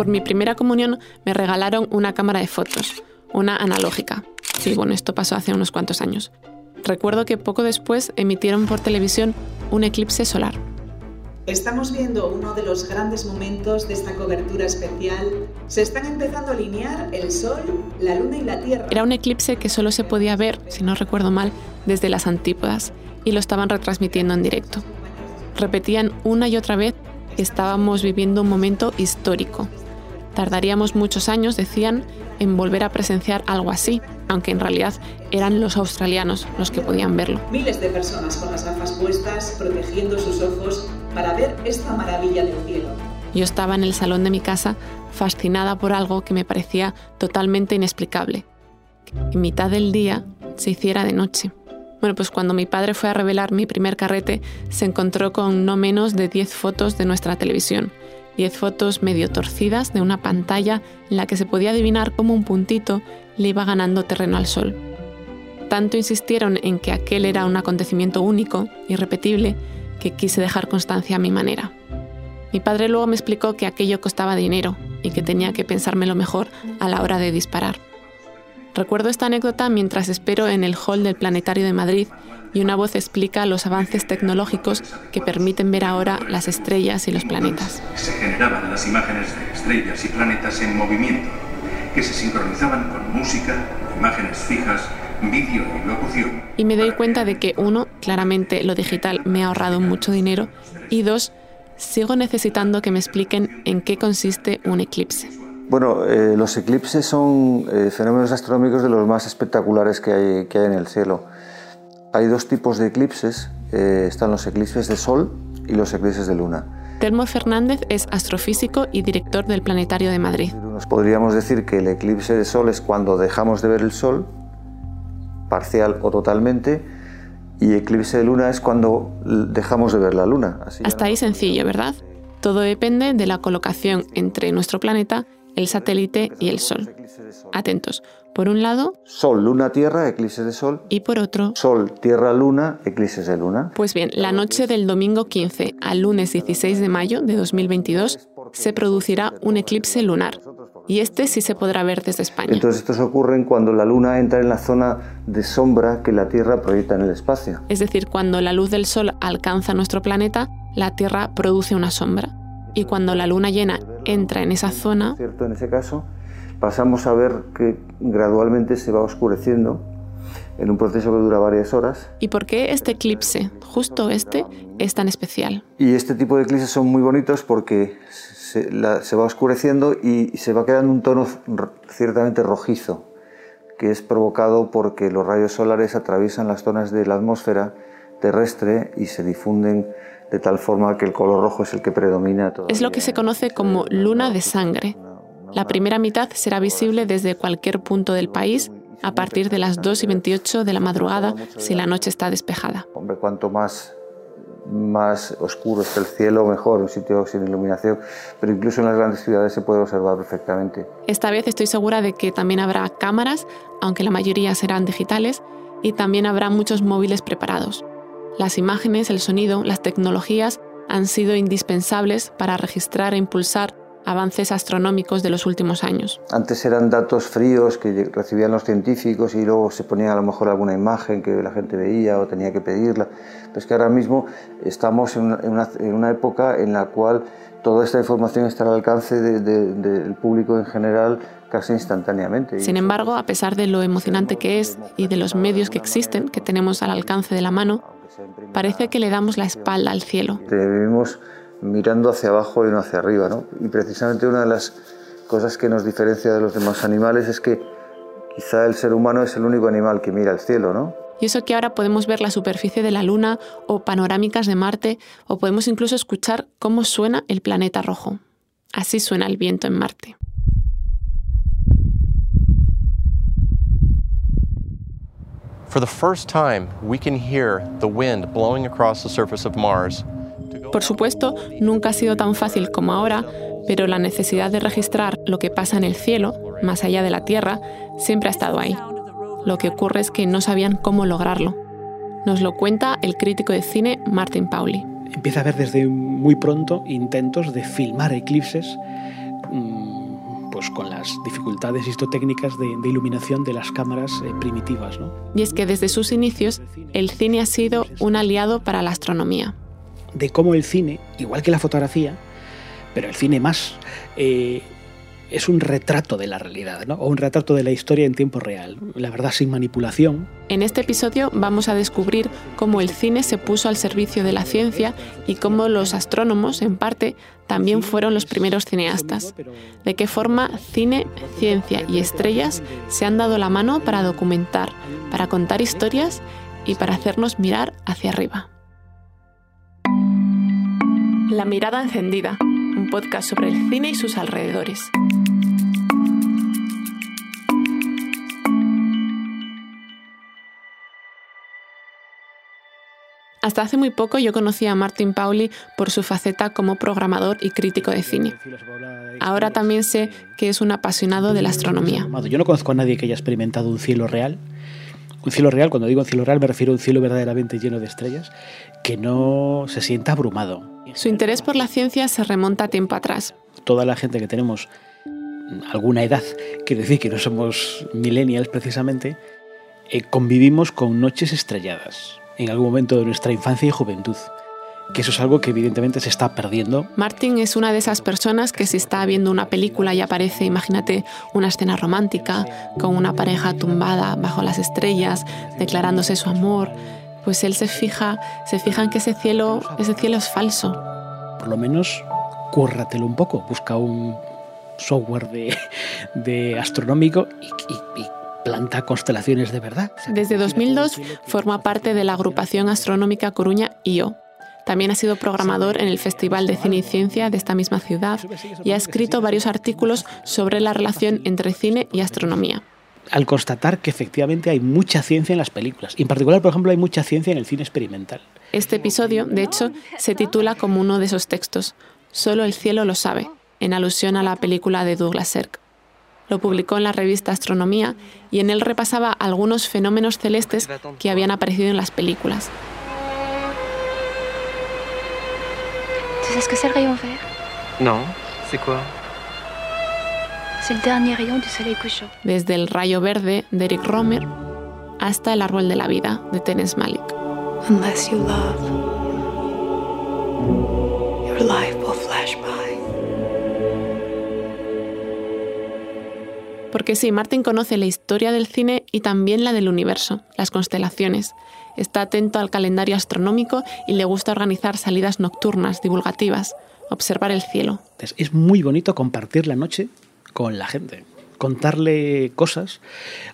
por mi primera comunión me regalaron una cámara de fotos, una analógica. Sí, bueno, esto pasó hace unos cuantos años. Recuerdo que poco después emitieron por televisión un eclipse solar. Estamos viendo uno de los grandes momentos de esta cobertura especial. Se están empezando a alinear el Sol, la Luna y la Tierra. Era un eclipse que solo se podía ver, si no recuerdo mal, desde las antípodas y lo estaban retransmitiendo en directo. Repetían una y otra vez que estábamos viviendo un momento histórico. Tardaríamos muchos años, decían, en volver a presenciar algo así, aunque en realidad eran los australianos los que podían verlo. Miles de personas con las gafas puestas, protegiendo sus ojos para ver esta maravilla del cielo. Yo estaba en el salón de mi casa fascinada por algo que me parecía totalmente inexplicable. Que en mitad del día se hiciera de noche. Bueno, pues cuando mi padre fue a revelar mi primer carrete, se encontró con no menos de 10 fotos de nuestra televisión. 10 fotos medio torcidas de una pantalla en la que se podía adivinar cómo un puntito le iba ganando terreno al sol. Tanto insistieron en que aquel era un acontecimiento único, irrepetible, que quise dejar constancia a mi manera. Mi padre luego me explicó que aquello costaba dinero y que tenía que pensármelo mejor a la hora de disparar. Recuerdo esta anécdota mientras espero en el hall del Planetario de Madrid y una voz explica los avances tecnológicos que permiten ver ahora las estrellas y los planetas. Se generaban las imágenes de estrellas y planetas en movimiento, que se sincronizaban con música, imágenes fijas, vídeo y locución. Y me doy cuenta de que, uno, claramente lo digital me ha ahorrado mucho dinero y dos, sigo necesitando que me expliquen en qué consiste un eclipse. Bueno, eh, los eclipses son eh, fenómenos astronómicos de los más espectaculares que hay, que hay en el cielo. Hay dos tipos de eclipses, eh, están los eclipses de Sol y los eclipses de Luna. Telmo Fernández es astrofísico y director del Planetario de Madrid. Podríamos decir que el eclipse de Sol es cuando dejamos de ver el Sol, parcial o totalmente, y eclipse de Luna es cuando dejamos de ver la Luna. Hasta ahí sencillo, ¿verdad? Todo depende de la colocación entre nuestro planeta el satélite y el Sol. Atentos. Por un lado, Sol, Luna, Tierra, eclipse de Sol. Y por otro, Sol, Tierra, Luna, eclipses de Luna. Pues bien, la noche del domingo 15 al lunes 16 de mayo de 2022 se producirá un eclipse lunar. Y este sí se podrá ver desde España. Entonces estos ocurren cuando la Luna entra en la zona de sombra que la Tierra proyecta en el espacio. Es decir, cuando la luz del Sol alcanza nuestro planeta, la Tierra produce una sombra y cuando la luna llena entra en esa zona, ¿cierto? En ese caso, pasamos a ver que gradualmente se va oscureciendo en un proceso que dura varias horas. ¿Y por qué este eclipse, justo este, es tan especial? Y este tipo de eclipses son muy bonitos porque se, se va oscureciendo y se va quedando un tono ciertamente rojizo, que es provocado porque los rayos solares atraviesan las zonas de la atmósfera terrestre y se difunden de tal forma que el color rojo es el que predomina. Es lo que se conoce como luna de sangre. La primera mitad será visible desde cualquier punto del país a partir de las 2 y 28 de la madrugada si la noche está despejada. Hombre, cuanto más, más oscuro esté el cielo, mejor, un sitio sin iluminación, pero incluso en las grandes ciudades se puede observar perfectamente. Esta vez estoy segura de que también habrá cámaras, aunque la mayoría serán digitales, y también habrá muchos móviles preparados. Las imágenes, el sonido, las tecnologías han sido indispensables para registrar e impulsar avances astronómicos de los últimos años. Antes eran datos fríos que recibían los científicos y luego se ponía a lo mejor alguna imagen que la gente veía o tenía que pedirla. Pues que ahora mismo estamos en una, en una época en la cual toda esta información está al alcance del público en general casi instantáneamente. Sin embargo, a pesar de lo emocionante que es y de los medios que existen, que tenemos al alcance de la mano, Parece que le damos la espalda al cielo. Te vivimos mirando hacia abajo y no hacia arriba, ¿no? Y precisamente una de las cosas que nos diferencia de los demás animales es que quizá el ser humano es el único animal que mira al cielo, ¿no? Y eso que ahora podemos ver la superficie de la Luna o panorámicas de Marte o podemos incluso escuchar cómo suena el planeta rojo. Así suena el viento en Marte. Por supuesto, nunca ha sido tan fácil como ahora, pero la necesidad de registrar lo que pasa en el cielo, más allá de la Tierra, siempre ha estado ahí. Lo que ocurre es que no sabían cómo lograrlo. Nos lo cuenta el crítico de cine Martin Pauli. Empieza a haber desde muy pronto intentos de filmar eclipses mm, pues con las dificultades histotécnicas de, de iluminación de las cámaras eh, primitivas. ¿no? Y es que desde sus inicios el cine ha sido un aliado para la astronomía. De cómo el cine, igual que la fotografía, pero el cine más, eh, es un retrato de la realidad, ¿no? o un retrato de la historia en tiempo real, la verdad sin manipulación. En este episodio vamos a descubrir cómo el cine se puso al servicio de la ciencia y cómo los astrónomos, en parte, también fueron los primeros cineastas. De qué forma cine, ciencia y estrellas se han dado la mano para documentar, para contar historias y para hacernos mirar hacia arriba. La mirada encendida, un podcast sobre el cine y sus alrededores. Hasta hace muy poco yo conocía a Martin Pauli por su faceta como programador y crítico de cine. Ahora también sé que es un apasionado de la astronomía. Yo no conozco a nadie que haya experimentado un cielo real. Un cielo real, cuando digo un cielo real me refiero a un cielo verdaderamente lleno de estrellas, que no se sienta abrumado. Su interés por la ciencia se remonta a tiempo atrás. Toda la gente que tenemos alguna edad, quiero decir que no somos millennials precisamente, eh, convivimos con noches estrelladas en algún momento de nuestra infancia y juventud. Que eso es algo que evidentemente se está perdiendo. Martin es una de esas personas que si está viendo una película y aparece, imagínate, una escena romántica con una pareja tumbada bajo las estrellas, declarándose su amor, pues él se fija, se fija en que ese cielo, ese cielo es falso. Por lo menos cúrratelo un poco, busca un software de, de astronómico y, y planta constelaciones de verdad. Desde 2002 forma parte de la agrupación astronómica Coruña IO. También ha sido programador en el Festival de Cine y Ciencia de esta misma ciudad y ha escrito varios artículos sobre la relación entre cine y astronomía. Al constatar que efectivamente hay mucha ciencia en las películas, y en particular, por ejemplo, hay mucha ciencia en el cine experimental. Este episodio, de hecho, se titula como uno de esos textos, Solo el cielo lo sabe, en alusión a la película de Douglas Sirk lo publicó en la revista Astronomía y en él repasaba algunos fenómenos celestes que habían aparecido en las películas. ¿Tú sabes qué es el? No, ¿c'est quoi? Desde el rayo verde de Eric Romer hasta el árbol de la vida de Terence Malick. Unless you love, your life will flash by. Porque sí, Martin conoce la historia del cine y también la del universo, las constelaciones. Está atento al calendario astronómico y le gusta organizar salidas nocturnas, divulgativas, observar el cielo. Es muy bonito compartir la noche con la gente, contarle cosas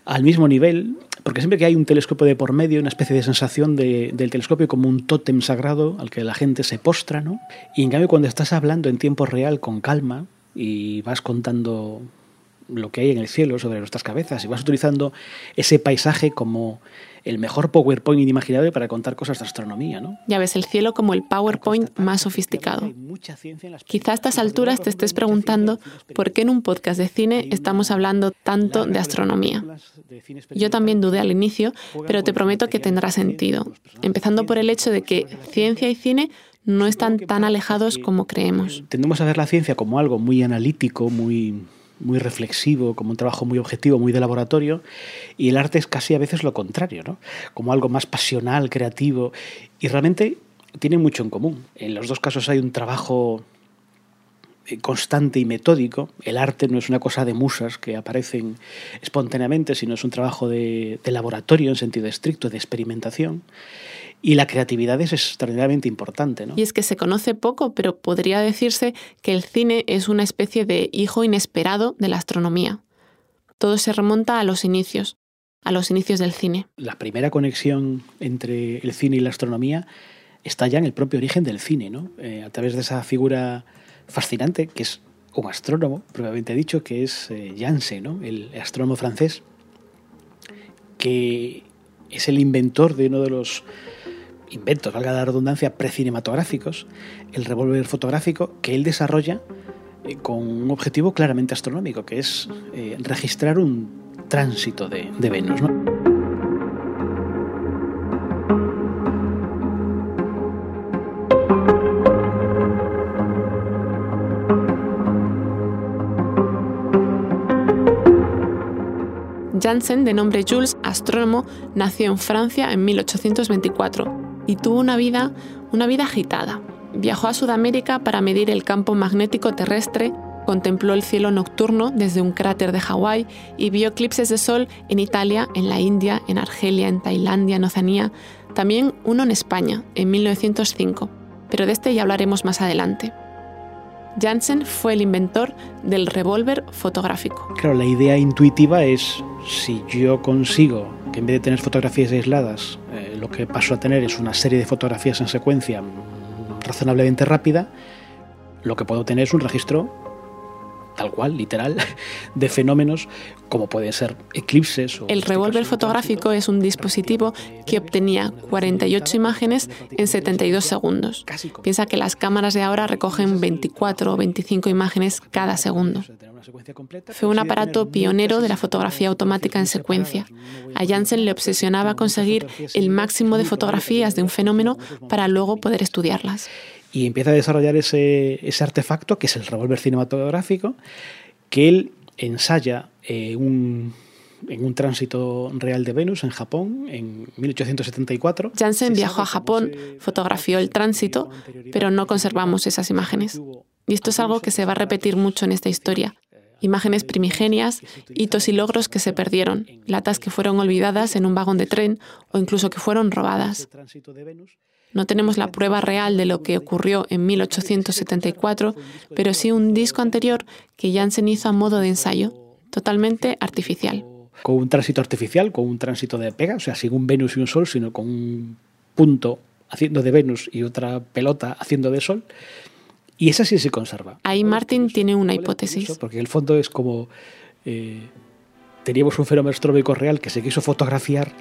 al mismo nivel, porque siempre que hay un telescopio de por medio, una especie de sensación de, del telescopio como un tótem sagrado al que la gente se postra, ¿no? Y en cambio cuando estás hablando en tiempo real con calma y vas contando lo que hay en el cielo sobre nuestras cabezas y vas utilizando ese paisaje como el mejor PowerPoint inimaginable para contar cosas de astronomía, ¿no? Ya ves el cielo como el PowerPoint más sofisticado. Quizá a estas alturas te estés preguntando por qué en un podcast de cine estamos hablando tanto de astronomía. Yo también dudé al inicio, pero te prometo que tendrá sentido, empezando por el hecho de que ciencia y cine no están tan alejados como creemos. Tendemos a ver la ciencia como algo muy analítico, muy muy reflexivo, como un trabajo muy objetivo, muy de laboratorio, y el arte es casi a veces lo contrario, ¿no? como algo más pasional, creativo, y realmente tienen mucho en común. En los dos casos hay un trabajo eh, constante y metódico. El arte no es una cosa de musas que aparecen espontáneamente, sino es un trabajo de, de laboratorio en sentido estricto, de experimentación. Y la creatividad es extraordinariamente importante. ¿no? Y es que se conoce poco, pero podría decirse que el cine es una especie de hijo inesperado de la astronomía. Todo se remonta a los inicios, a los inicios del cine. La primera conexión entre el cine y la astronomía está ya en el propio origen del cine, ¿no? Eh, a través de esa figura fascinante que es un astrónomo, propiamente dicho, que es eh, Janssen, ¿no? el astrónomo francés, que es el inventor de uno de los inventos, valga la redundancia, precinematográficos, el revólver fotográfico que él desarrolla eh, con un objetivo claramente astronómico, que es eh, registrar un tránsito de, de Venus. ¿no? Janssen, de nombre Jules, astrónomo, nació en Francia en 1824 y tuvo una vida, una vida agitada. Viajó a Sudamérica para medir el campo magnético terrestre, contempló el cielo nocturno desde un cráter de Hawái y vio eclipses de sol en Italia, en la India, en Argelia, en Tailandia, en Oceanía, también uno en España, en 1905, pero de este ya hablaremos más adelante. Janssen fue el inventor del revólver fotográfico. Claro, la idea intuitiva es si yo consigo en vez de tener fotografías aisladas, eh, lo que paso a tener es una serie de fotografías en secuencia razonablemente rápida, lo que puedo tener es un registro tal cual, literal, de fenómenos como pueden ser eclipses. el este revólver fotográfico es un dispositivo que obtenía 48 imágenes en 72 segundos. Piensa que las cámaras de ahora recogen 24 o 25 imágenes cada segundo. Fue un aparato pionero de la fotografía automática en secuencia. A Janssen le obsesionaba conseguir el máximo de fotografías de un fenómeno para luego poder estudiarlas y empieza a desarrollar ese, artefacto, que es el revólver cinematográfico, que él ensaya eh, en un tránsito real de Venus en Japón en 1874. Janssen viajó a Japón, fotografió el tránsito, pero no conservamos esas imágenes. Y esto es algo que se va a repetir mucho en esta historia. Imágenes primigenias, hitos y logros que se perdieron, latas que fueron olvidadas en un vagón de tren o incluso que fueron robadas. No tenemos la prueba real de lo que ocurrió en 1874, pero sí un disco anterior que Janssen hizo a modo de ensayo, totalmente artificial. Con un tránsito artificial, con un tránsito de pega, o sea, sin un Venus y un Sol, sino con un punto haciendo de Venus y otra pelota haciendo de Sol. Y esa sí se conserva. Ahí Martin tiene una hipótesis. Porque en el fondo es como eh, teníamos un fenómeno astronómico real que se quiso fotografiar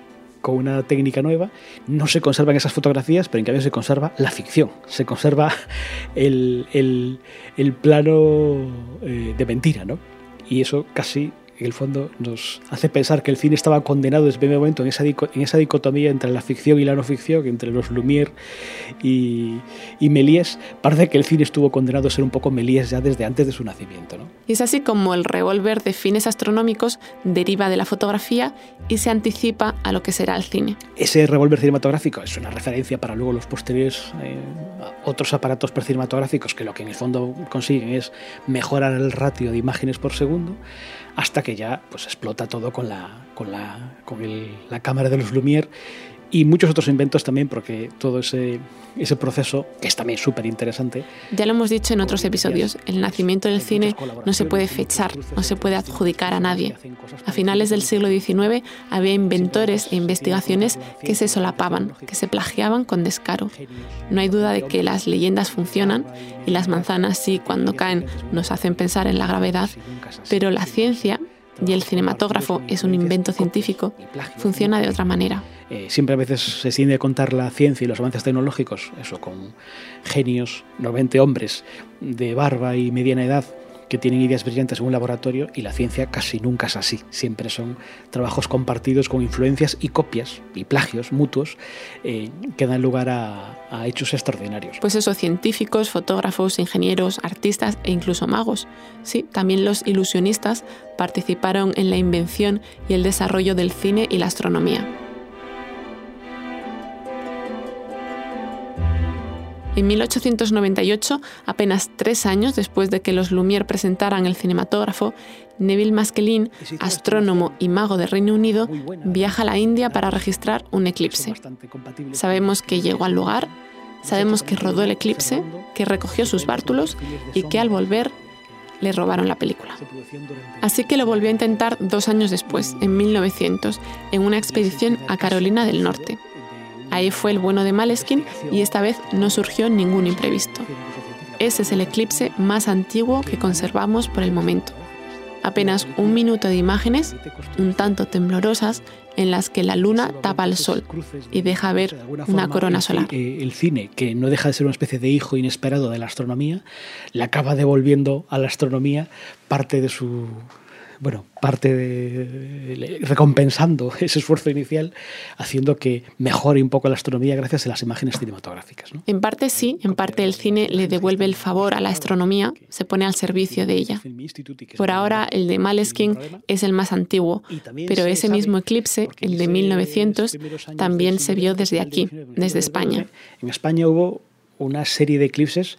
con una técnica nueva, no se conservan esas fotografías, pero en cambio se conserva la ficción, se conserva el, el, plano eh, de mentira, ¿no? Y eso casi en el fondo nos hace pensar que el cine estaba condenado desde el primer momento en esa, en esa dicotomía entre la ficción y la no ficción, entre los Lumière y, y Méliès. Parece que el cine estuvo condenado a ser un poco Méliès ya desde antes de su nacimiento. ¿no? Y es así como el revólver de fines astronómicos deriva de la fotografía y se anticipa a lo que será el cine. Ese revólver cinematográfico es una referencia para luego los posteriores eh, otros aparatos cinematográficos que lo que en el fondo consiguen es mejorar el ratio de imágenes por segundo hasta que ya pues explota todo con la, con la, con la cámara de los Lumière y muchos otros inventos también, porque todo ese, ese proceso, que es también súper interesante. Ya lo hemos dicho en otros episodios, el nacimiento del cine no se puede fechar, no se puede adjudicar a nadie. A finales del siglo XIX había inventores e investigaciones que se solapaban, que se plagiaban con descaro. No hay duda de que las leyendas funcionan y las manzanas sí, cuando caen, nos hacen pensar en la gravedad, pero la ciencia y el cinematógrafo es un invento científico, funciona de otra manera. Eh, siempre a veces se tiende a contar la ciencia y los avances tecnológicos, eso, con genios, normalmente hombres de barba y mediana edad, que tienen ideas brillantes en un laboratorio y la ciencia casi nunca es así. Siempre son trabajos compartidos con influencias y copias y plagios mutuos eh, que dan lugar a, a, hechos extraordinarios. Pues eso, científicos, fotógrafos, ingenieros, artistas e incluso magos. Sí, también los ilusionistas participaron en la invención y el desarrollo del cine y la astronomía. En 1898, apenas tres años después de que los Lumière presentaran el cinematógrafo, Neville Maskelyne, astrónomo y mago de Reino Unido, viaja a la India para registrar un eclipse. Sabemos que llegó al lugar, sabemos que rodó el eclipse, que recogió sus bártulos y que al volver le robaron la película. Así que lo volvió a intentar dos años después, en 1900, en una expedición a Carolina del Norte. Ahí fue el bueno de Maleskin y esta vez no surgió ningún imprevisto. Ese es el eclipse más antiguo que conservamos por el momento. Apenas un minuto de imágenes, un tanto temblorosas, en las que la luna tapa al sol y deja ver una corona solar. El cine, que no deja de ser una especie de hijo inesperado de la astronomía, le acaba devolviendo a la astronomía parte de su bueno, parte de, recompensando ese esfuerzo inicial, haciendo que mejore un poco la astronomía gracias a las imágenes cinematográficas. En parte sí, en parte el cine le devuelve el favor a la astronomía, se pone al servicio de ella. Por ahora, el de Maleskin es el más antiguo, pero ese mismo eclipse, el de 1900, también se vio desde aquí, desde España. En España hubo una serie de eclipses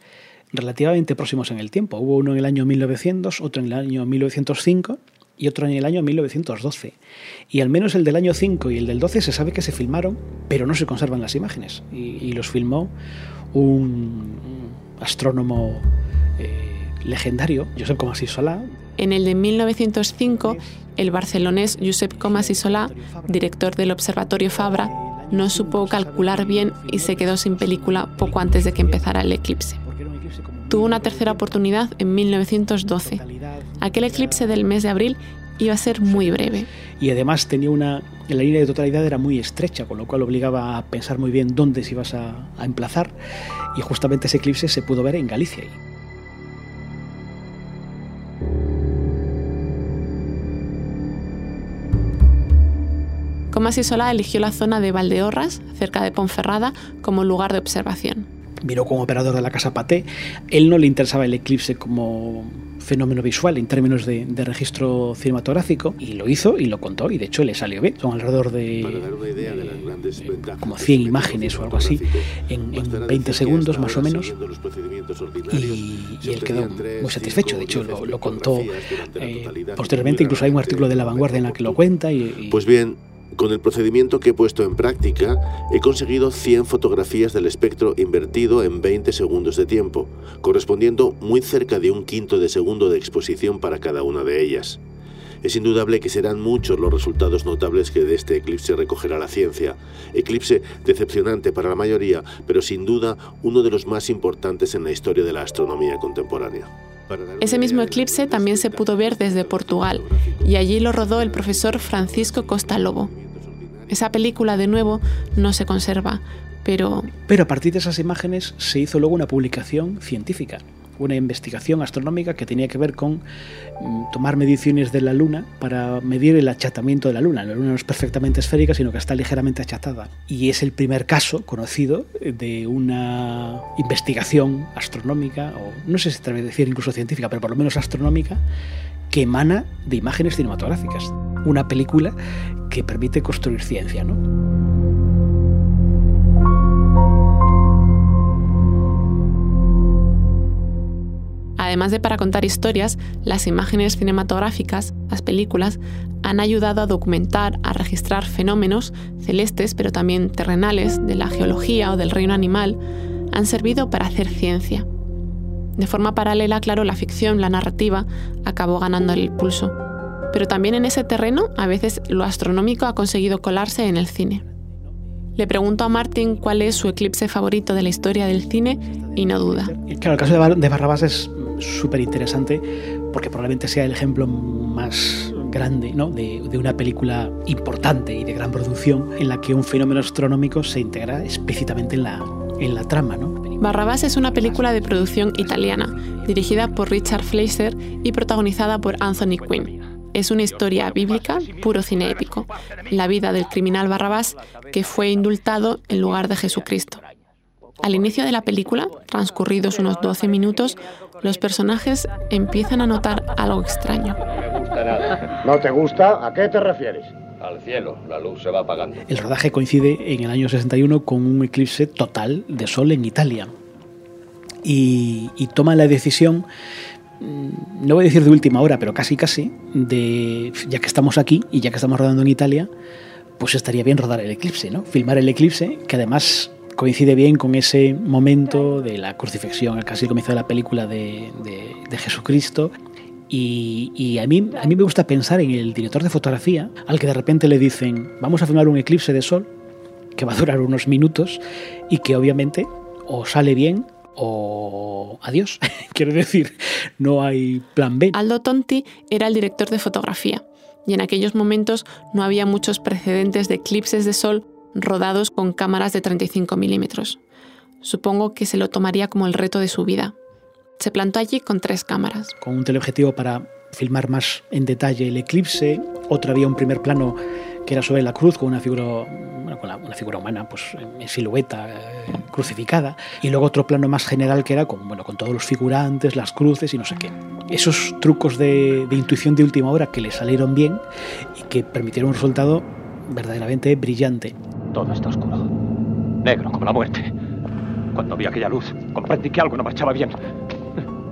relativamente próximos en el tiempo. Hubo uno en el año 1900, otro en el año 1905 y otro en el año 1912. Y al menos el del año 5 y el del 12 se sabe que se filmaron, pero no se conservan las imágenes. Y, los filmó un astrónomo eh, legendario, Josep Comas y Solá. En el de 1905, el barcelonés Josep Comas y Solá, director del Observatorio Fabra, no supo calcular bien y se quedó sin película poco antes de que empezara el eclipse. Tuvo una tercera oportunidad en 1912. Aquel eclipse del mes de abril iba a ser muy breve. Y además tenía una. La línea de totalidad era muy estrecha, con lo cual obligaba a pensar muy bien dónde se ibas a, a emplazar. Y justamente ese eclipse se pudo ver en Galicia. Comas y Solá eligió la zona de Valdeorras, cerca de Ponferrada, como lugar de observación. Vino como operador de la Casa Paté. Él no le interesaba el eclipse como fenómeno visual en términos de, registro cinematográfico y lo hizo y lo contó y de hecho le salió bien. Son alrededor de, como 100 imágenes o algo así en, 20 segundos más o menos y, él quedó muy satisfecho. De hecho lo, contó eh, posteriormente. Incluso hay un artículo de La Vanguardia en la que lo cuenta. y pues bien, con el procedimiento que he puesto en práctica, he conseguido 100 fotografías del espectro invertido en 20 segundos de tiempo, correspondiendo muy cerca de un quinto de segundo de exposición para cada una de ellas. Es indudable que serán muchos los resultados notables que de este eclipse recogerá la ciencia. Eclipse decepcionante para la mayoría, pero sin duda uno de los más importantes en la historia de la astronomía contemporánea. Ese mismo eclipse también se pudo ver desde Portugal y allí lo rodó el profesor Francisco Costa Lobo. Esa película, de nuevo, no se conserva, pero... Pero a partir de esas imágenes se hizo luego una publicación científica, una investigación astronómica que tenía que ver con mm, tomar mediciones de la Luna para medir el achatamiento de la Luna. La Luna no es perfectamente esférica, sino que está ligeramente achatada. Y es el primer caso conocido de una investigación astronómica, o no sé si se decir incluso científica, pero por lo menos astronómica, que emana de imágenes cinematográficas. Una película que permite construir ciencia, ¿no? Además de para contar historias, las imágenes cinematográficas, las películas, han ayudado a documentar, a registrar fenómenos celestes, pero también terrenales, de la geología o del reino animal, han servido para hacer ciencia. De forma paralela, claro, la ficción, la narrativa, acabó ganando el pulso. Pero también en ese terreno, a veces lo astronómico ha conseguido colarse en el cine. Le pregunto a Martin cuál es su eclipse favorito de la historia del cine y no duda. Claro, el caso de Barrabás es súper interesante porque probablemente sea el ejemplo más grande ¿no? de, una película importante y de gran producción en la que un fenómeno astronómico se integra explícitamente en la, en la trama. ¿no? Barrabás es una película de producción italiana, dirigida por Richard Fleischer y protagonizada por Anthony Quinn. Es una historia bíblica, puro cine épico, la vida del criminal Barrabás que fue indultado en lugar de Jesucristo. Al inicio de la película, transcurridos unos 12 minutos, los personajes empiezan a notar algo extraño. ¿No te gusta? ¿A qué te refieres? Al cielo, la luz se va apagando. El rodaje coincide en el año 61 con un eclipse total de sol en Italia. Y, y toma la decisión, mm, no voy a decir de última hora, pero casi casi, de ya que estamos aquí y ya que estamos rodando en Italia, pues estaría bien rodar el eclipse, ¿no? Filmar el eclipse, que además coincide bien con ese momento de la crucifixión, casi el comienzo de la película de, Jesucristo. Y, a, mí, a mí me gusta pensar en el director de fotografía, al que de repente le dicen, vamos a filmar un eclipse de sol, que va a durar unos minutos y que obviamente o sale bien o adiós. Quiero decir, no hay plan B. Aldo Tonti era el director de fotografía y en aquellos momentos no había muchos precedentes de eclipses de sol rodados con cámaras de 35 milímetros. Supongo que se lo tomaría como el reto de su vida. Se plantó allí con tres cámaras. Con un teleobjetivo para filmar más en detalle el eclipse, otro había un primer plano que era sobre la cruz con una figura, una figura humana pues, en silueta eh, crucificada, y luego otro plano más general que era con, bueno, con todos los figurantes, las cruces y no sé qué. Esos trucos de, de intuición de última hora que le salieron bien y que permitieron un resultado verdaderamente brillante. Todo está oscuro, negro como la muerte. Cuando vi aquella luz, comprendí que algo no marchaba bien.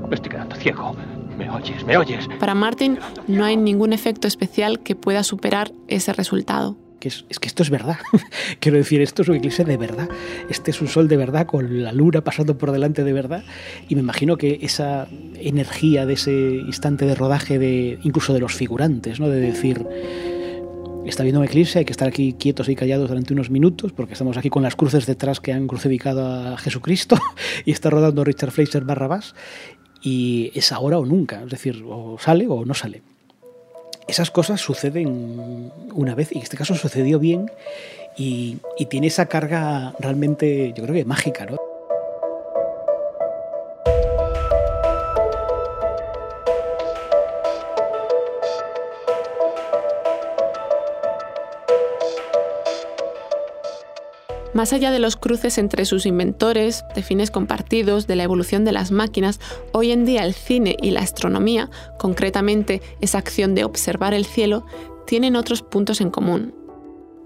Me estoy quedando ciego. ¿Me oyes? ¿Me oyes? Para Martin no hay ningún efecto especial que pueda superar ese resultado. Que es, es, que esto es verdad. Quiero decir, esto es un eclipse de verdad. Este es un sol de verdad, con la luna pasando por delante de verdad. Y me imagino que esa energía de ese instante de rodaje, de incluso de los figurantes, ¿no? de decir, está viendo un eclipse, hay que estar aquí quietos y callados durante unos minutos, porque estamos aquí con las cruces detrás que han crucificado a Jesucristo, y está rodando Richard Fleischer Barrabás, y es ahora o nunca, es decir, o sale o no sale. Esas cosas suceden una vez, y en este caso sucedió bien, y, y tiene esa carga realmente, yo creo que mágica, ¿no? Más allá de los cruces entre sus inventores, de fines compartidos, de la evolución de las máquinas, hoy en día el cine y la astronomía, concretamente esa acción de observar el cielo, tienen otros puntos en común.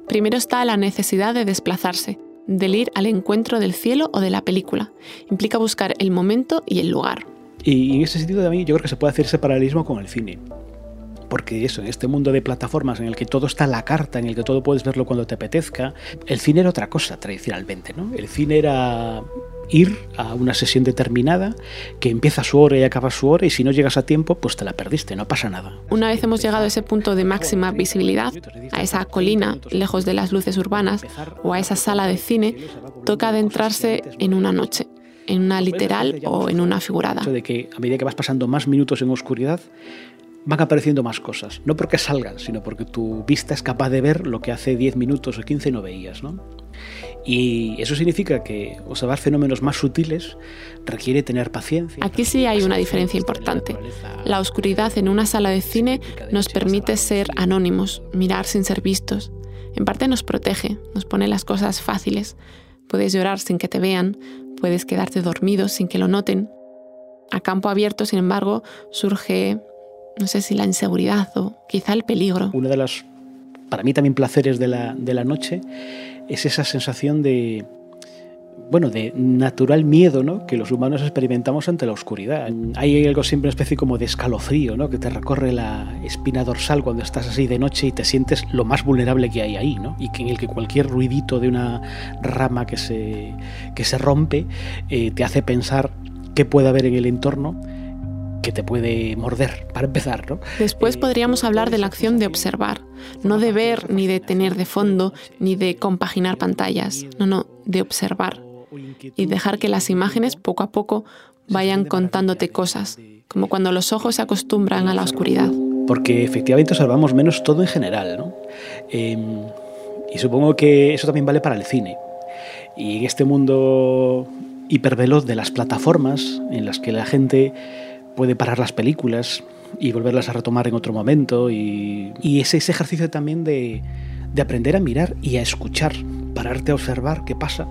Primero está la necesidad de desplazarse, del ir al encuentro del cielo o de la película. Implica buscar el momento y el lugar. Y en ese sentido también yo creo que se puede hacer ese paralelismo con el cine porque eso, en este mundo de plataformas en el que todo está en la carta, en el que todo puedes verlo cuando te apetezca, el cine era otra cosa tradicionalmente, ¿no? El cine era ir a una sesión determinada que empieza su hora y acaba su hora y si no llegas a tiempo pues te la perdiste, no pasa nada. Una vez hemos llegado a ese punto de máxima visibilidad, a esa colina lejos de las luces urbanas o a esa sala de cine, toca adentrarse en una noche en una literal o en una figurada. De que a medida que vas pasando más minutos en oscuridad, van apareciendo más cosas. No porque salgan, sino porque tu vista es capaz de ver lo que hace 10 minutos o 15 no veías. ¿no? Y eso significa que observar fenómenos más sutiles requiere tener paciencia. Aquí sí hay una diferencia importante. La oscuridad en una sala de cine nos permite ser anónimos, mirar sin ser vistos. En parte nos protege, nos pone las cosas fáciles. Puedes llorar sin que te vean, puedes quedarte dormido sin que lo noten. A campo abierto, sin embargo, surge no sé si la inseguridad o quizá el peligro. Uno de los, para mí también, placeres de la, de la noche es esa sensación de, bueno, de natural miedo ¿no? que los humanos experimentamos ante la oscuridad. Hay algo siempre una especie como de escalofrío, ¿no? que te recorre la espina dorsal cuando estás así de noche y te sientes lo más vulnerable que hay ahí, ¿no? y que en el que cualquier ruidito de una rama que se, que se rompe eh, te hace pensar qué puede haber en el entorno que te puede morder, para empezar. ¿no? Después eh, podríamos hablar de la acción de observar, no de ver, ni de tener de fondo, ni de compaginar pantallas, no, no, de observar y dejar que las imágenes poco a poco vayan contándote cosas, como cuando los ojos se acostumbran a la oscuridad. Porque efectivamente observamos menos todo en general, ¿no? Em, y supongo que eso también vale para el cine. Y en este mundo hiperveloz de las plataformas, en las que la gente puede parar las películas y volverlas a retomar en otro momento. Y, y es ese ejercicio también de, de aprender a mirar y a escuchar, pararte a observar qué pasa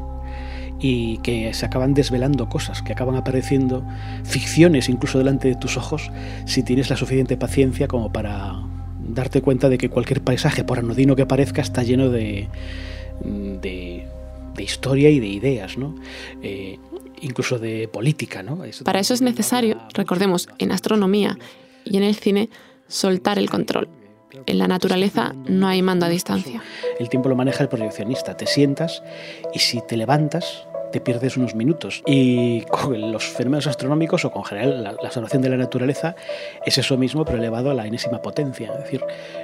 y que se acaban desvelando cosas, que acaban apareciendo ficciones incluso delante de tus ojos si tienes la suficiente paciencia como para darte cuenta de que cualquier paisaje, por anodino que parezca, está lleno de, de, de historia y de ideas. ¿no? Eh, incluso de política. ¿no? Para eso es necesario, recordemos, en astronomía y en el cine, soltar el control. En la naturaleza no hay mando a distancia. El tiempo lo maneja el proyeccionista. Te sientas y si te levantas, te pierdes unos minutos. Y con los fenómenos astronómicos o con general la, la, de la naturaleza es eso mismo, pero elevado a la enésima potencia. Es decir,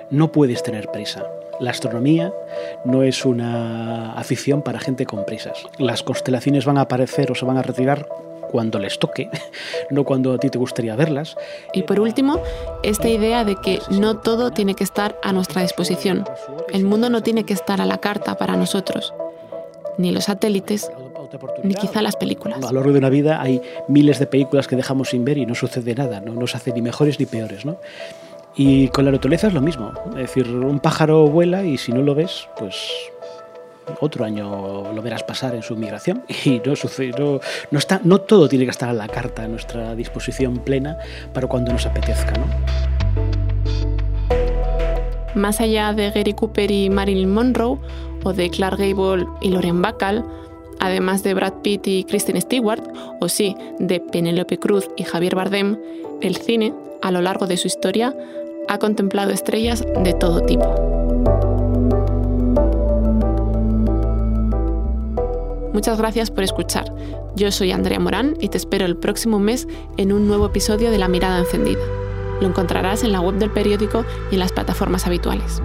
no puedes tener prisa. La astronomía no es una afición para gente con prisas. Las constelaciones van a aparecer o se van a retirar cuando les toque, no cuando a ti te gustaría verlas. Y por último, esta idea de que no todo tiene que estar a nuestra disposición. El mundo no tiene que estar a la carta para nosotros. Ni los satélites, ni quizá las películas. A lo largo de una vida hay miles de películas que dejamos sin ver y no sucede nada, no nos hace ni mejores ni peores. ¿no? Y con la naturaleza es lo mismo. Es decir, un pájaro vuela y si no lo ves, pues otro año lo verás pasar en su migración y no sucede, no, no, está, no todo tiene que estar a la carta a nuestra disposición plena para cuando nos apetezca. ¿no? Más allá de Gary Cooper y Marilyn Monroe, o de Clark Gable y Lauren Bacall, además de Brad Pitt y Kristen Stewart, o sí, de Penélope Cruz y Javier Bardem, el cine, a lo largo de su historia, ha contemplado estrellas de todo tipo. Muchas gracias por escuchar. Yo soy Andrea Morán y te espero el próximo mes en un nuevo episodio de La Mirada Encendida. Lo encontrarás en la web del periódico y en las plataformas habituales.